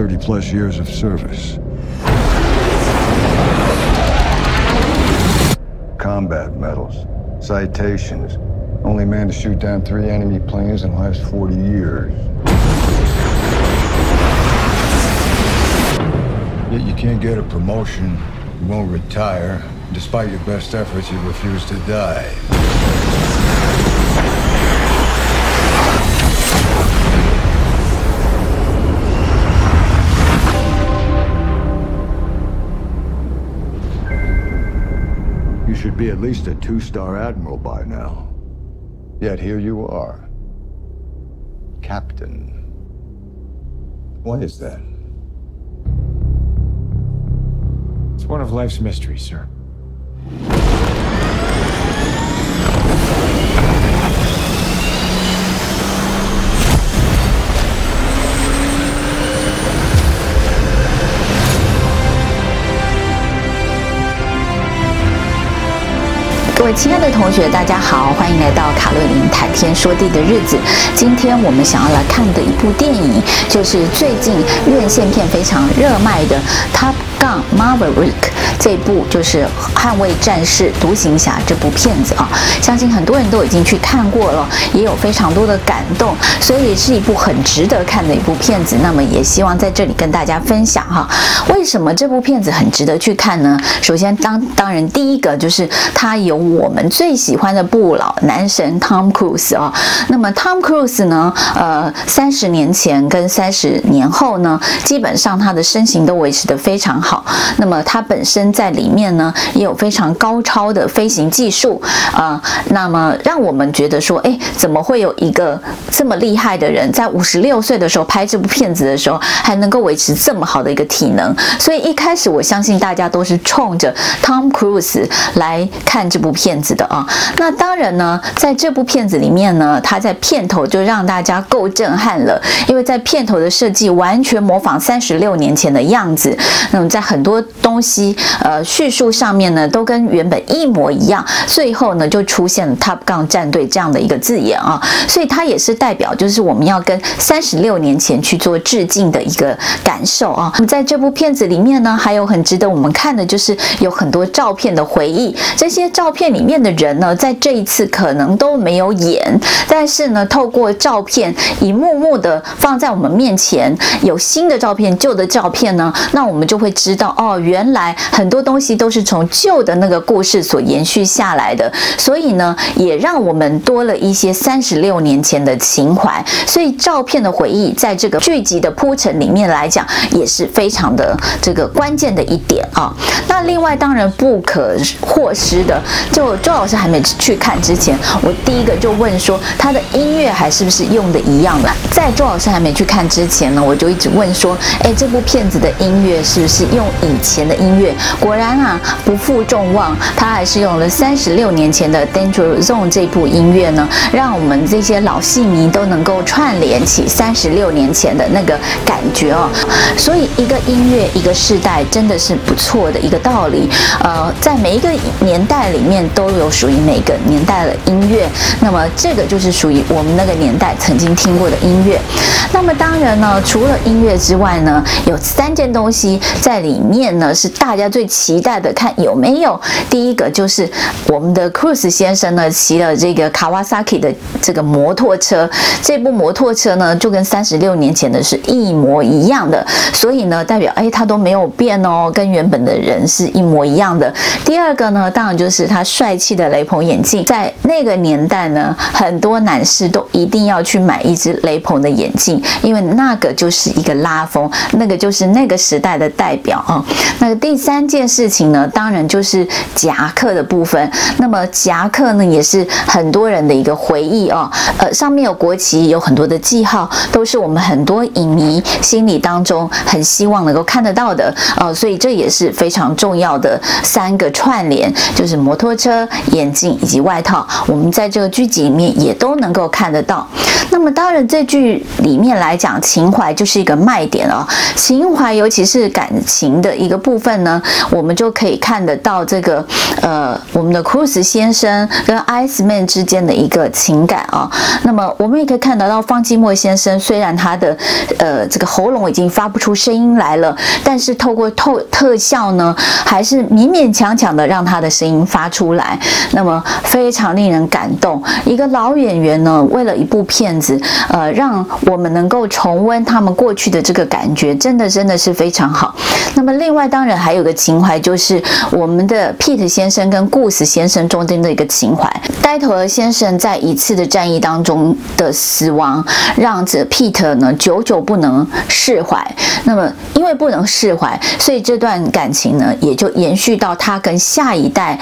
30 plus years of service. Combat medals, citations. Only man to shoot down three enemy planes in the last 40 years. Yet you can't get a promotion, you won't retire. Despite your best efforts, you refuse to die. Should be at least a two-star admiral by now. Yet here you are. Captain. What is that? It's one of life's mysteries, sir. 亲爱的同学，大家好，欢迎来到卡洛琳谈天说地的日子。今天我们想要来看的一部电影，就是最近院线片非常热卖的《它杠 Maverick》。这部就是《捍卫战士》独行侠这部片子啊，相信很多人都已经去看过了，也有非常多的感动，所以是一部很值得看的一部片子。那么也希望在这里跟大家分享哈，为什么这部片子很值得去看呢？首先当当然第一个就是它有我们最喜欢的不老男神 Tom Cruise 啊。那么 Tom Cruise 呢，呃，三十年前跟三十年后呢，基本上他的身形都维持得非常好。好那么他本身。在里面呢，也有非常高超的飞行技术啊、那么让我们觉得说，哎，怎么会有一个这么厉害的人，在五十六岁的时候拍这部片子的时候，还能够维持这么好的一个体能？所以一开始我相信大家都是冲着 Tom Cruise 来看这部片子的啊。那当然呢，在这部片子里面呢，他在片头就让大家够震撼了，因为在片头的设计完全模仿三十六年前的样子，那么在很多东西。呃，叙述上面呢都跟原本一模一样，最后呢就出现了 Top Gun 战队这样的一个字眼啊，所以它也是代表就是我们要跟三十六年前去做致敬的一个感受啊。在这部片子里面呢，还有很值得我们看的就是有很多照片的回忆，这些照片里面的人呢，在这一次可能都没有演，但是呢，透过照片一幕幕的放在我们面前，有新的照片、旧的照片呢，那我们就会知知道哦，原来很。很多东西都是从旧的那个故事所延续下来的，所以呢，也让我们多了一些三十六年前的情怀。所以照片的回忆，在这个剧集的铺陈里面来讲，也是非常的这个关键的一点啊。那另外当然不可或失的，就周老师还没去看之前，我第一个就问说，他的音乐还是不是用的一样的？在周老师还没去看之前呢，我就一直问说，哎，这部片子的音乐是不是用用以前的音乐？果然啊，不负众望，他还是用了三十六年前的《Danger Zone》这部音乐呢，让我们这些老戏迷都能够串联起三十六年前的那个感觉哦。所以，一个音乐，一个世代，真的是不错的一个道理。呃，在每一个年代里面，都有属于每个年代的音乐。那么，这个就是属于我们那个年代曾经听过的音乐。那么，当然呢，除了音乐之外呢，有三件东西在里里面呢，是大家最期待的，看有没有。第一个就是我们的 Cruise 先生呢，骑了这个 Kawasaki 的这个摩托车，这部摩托车呢，就跟三十六年前的是一模一样的，所以呢，代表哎，他都没有变哦，跟原本的人是一模一样的。第二个呢，当然就是他帅气的雷朋眼镜，在那个年代呢，很多男士都一定要去买一只雷朋的眼镜，因为那个就是一个拉风，那个就是那个时代的代表啊。那第三件。事情呢，当然就是夹克的部分。那么夹克呢，也是很多人的一个回忆哦。呃，上面有国旗，有很多的记号，都是我们很多影迷心里当中很希望能够看得到的呃。所以这也是非常重要的三个串联，就是摩托车、眼镜以及外套。我们在这个剧集里面也都能够看得到。那么当然，这剧里面来讲，情怀就是一个卖点哦。情怀，尤其是感情。情的一个部分呢，我们就可以看得到这个呃，我们的 Cruz 先生跟 Iceman 之间的一个情感啊。那么我们也可以看得到方基墨先生，虽然他的呃这个喉咙已经发不出声音来了，但是透过透特效呢，还是勉勉强强的让他的声音发出来。那么非常令人感动，一个老演员呢，为了一部片子，呃，让我们能够重温他们过去的这个感觉，真的真的是非常好。那么另外当然还有个情怀，就是我们的 Pete 先生跟 Gus 先生中间的一个情怀。呆头鹅先生在一次的战役当中的死亡，让这 Pete 呢久久不能释怀。那么因为不能释怀，所以这段感情呢也就延续到他跟下一代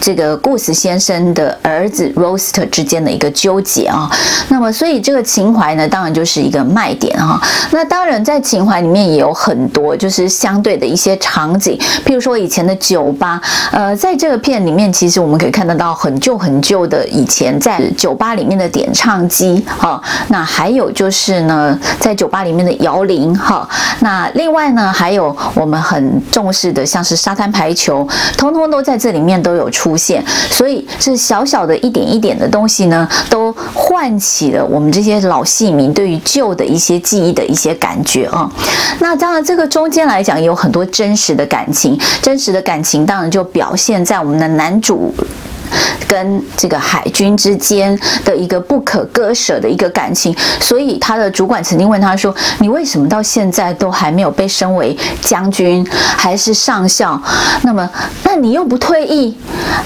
这个 Gus 先生的儿子 Roaster 之间的一个纠结啊。那么所以这个情怀呢，当然就是一个卖点哈。那当然在情怀里面也有很多就是相对的一些场景，譬如说以前的酒吧，呃，在这个片里面，其实我们可以看得到很旧很旧的以前在酒吧里面的点唱机哈。那还有就是呢，在酒吧里面的摇铃哈。那另外呢，还有我们很重视的，像是沙滩排球，通通都在这里面都有出现。所以这小小的一点一点的东西呢，都唤起了我们这些老戏迷对于旧的一些记忆的一些感觉啊。那当然，这个中间来讲有很多真实的感情，真实的感情当然就表现在我们的男主。跟这个海军之间的一个不可割舍的一个感情，所以他的主管曾经问他说：“你为什么到现在都还没有被升为将军，还是上校？那么，那你又不退役，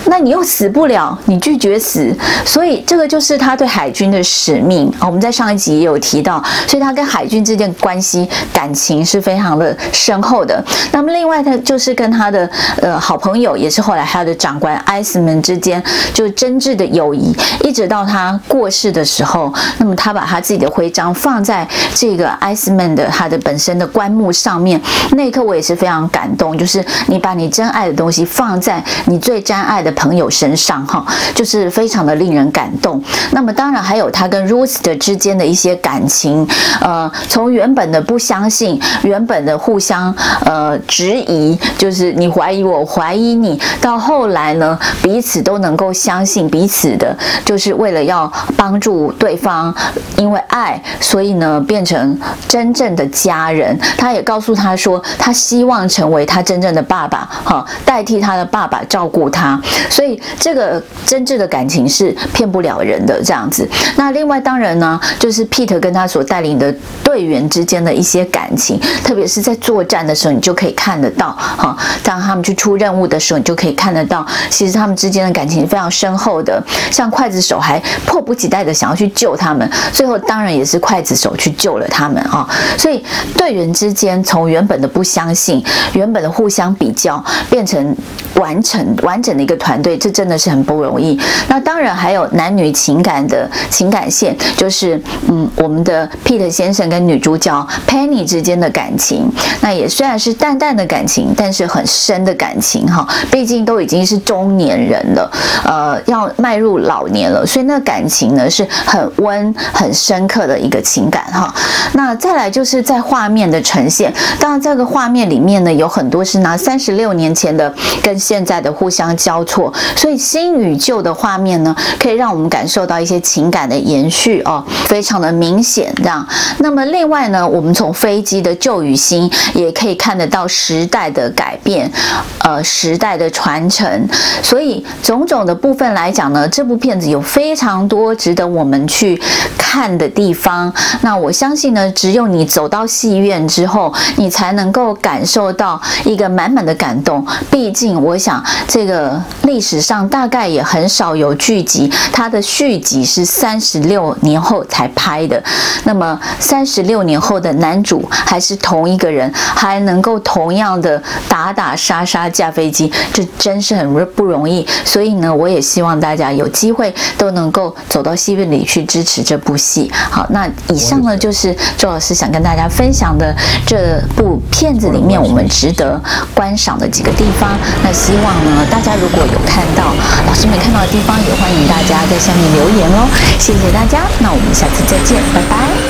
那你又死不了，你拒绝死，所以这个就是他对海军的使命。我们在上一集也有提到，所以他跟海军之间关系感情是非常的深厚的。那么，另外他就是跟他的呃好朋友，也是后来他的长官艾斯曼之间。就真挚的友谊，一直到他过世的时候，那么他把他自己的徽章放在这个 Iceman 的他的本身的棺木上面，那一刻我也是非常感动。就是你把你真爱的东西放在你最真爱的朋友身上，哈，就是非常的令人感动。那么当然还有他跟 Ruth 之间的一些感情，呃，从原本的不相信，原本的互相呃质疑，就是你怀疑我，怀疑你，到后来呢，彼此都能能够。相信彼此的，就是为了要帮助对方，因为爱，所以呢变成真正的家人。他也告诉他说，他希望成为他真正的爸爸，哈，代替他的爸爸照顾他。所以这个真挚的感情是骗不了人的这样子。那另外当然呢，就是 Pete 跟他所带领的队员之间的一些感情，特别是在作战的时候，你就可以看得到，哈，当他们去出任务的时候，你就可以看得到，其实他们之间的感情非常。深厚的，像刽子手还迫不及待的想要去救他们，最后当然也是刽子手去救了他们啊。所以队员之间从原本的不相信，原本的互相比较，变成完成完整的一个团队，这真的是很不容易。那当然还有男女情感的情感线，就是嗯，我们的 Pete 先生跟女主角 Penny 之间的感情，那也虽然是淡淡的感情，但是很深的感情哈。毕竟都已经是中年人了，呃，要迈入老年了，所以那感情呢是很温、很深刻的一个情感哈。那再来就是在画面的呈现，当然这个画面里面呢有很多是拿三十六年前的跟现在的互相交错，所以新与旧的画面呢可以让我们感受到一些情感的延续哦，非常的明显这样。那么另外呢，我们从飞机的旧与新也可以看得到时代的改变，呃，时代的传承，所以总种的。部分来讲呢，这部片子有非常多值得我们去看的地方。那我相信呢，只有你走到戏院之后，你才能够感受到一个满满的感动。毕竟，我想这个历史上大概也很少有剧集，它的续集是三十六年后才拍的。那么，三十六年后的男主还是同一个人，还能够同样的打打杀杀驾飞机，这真是很不容易。所以呢，我。我也希望大家有机会都能够走到戏院里去支持这部戏。好，那以上呢就是周老师想跟大家分享的这部片子里面我们值得观赏的几个地方。那希望呢大家如果有看到老师没看到的地方，也欢迎大家在下面留言哦。谢谢大家，那我们下次再见，拜拜。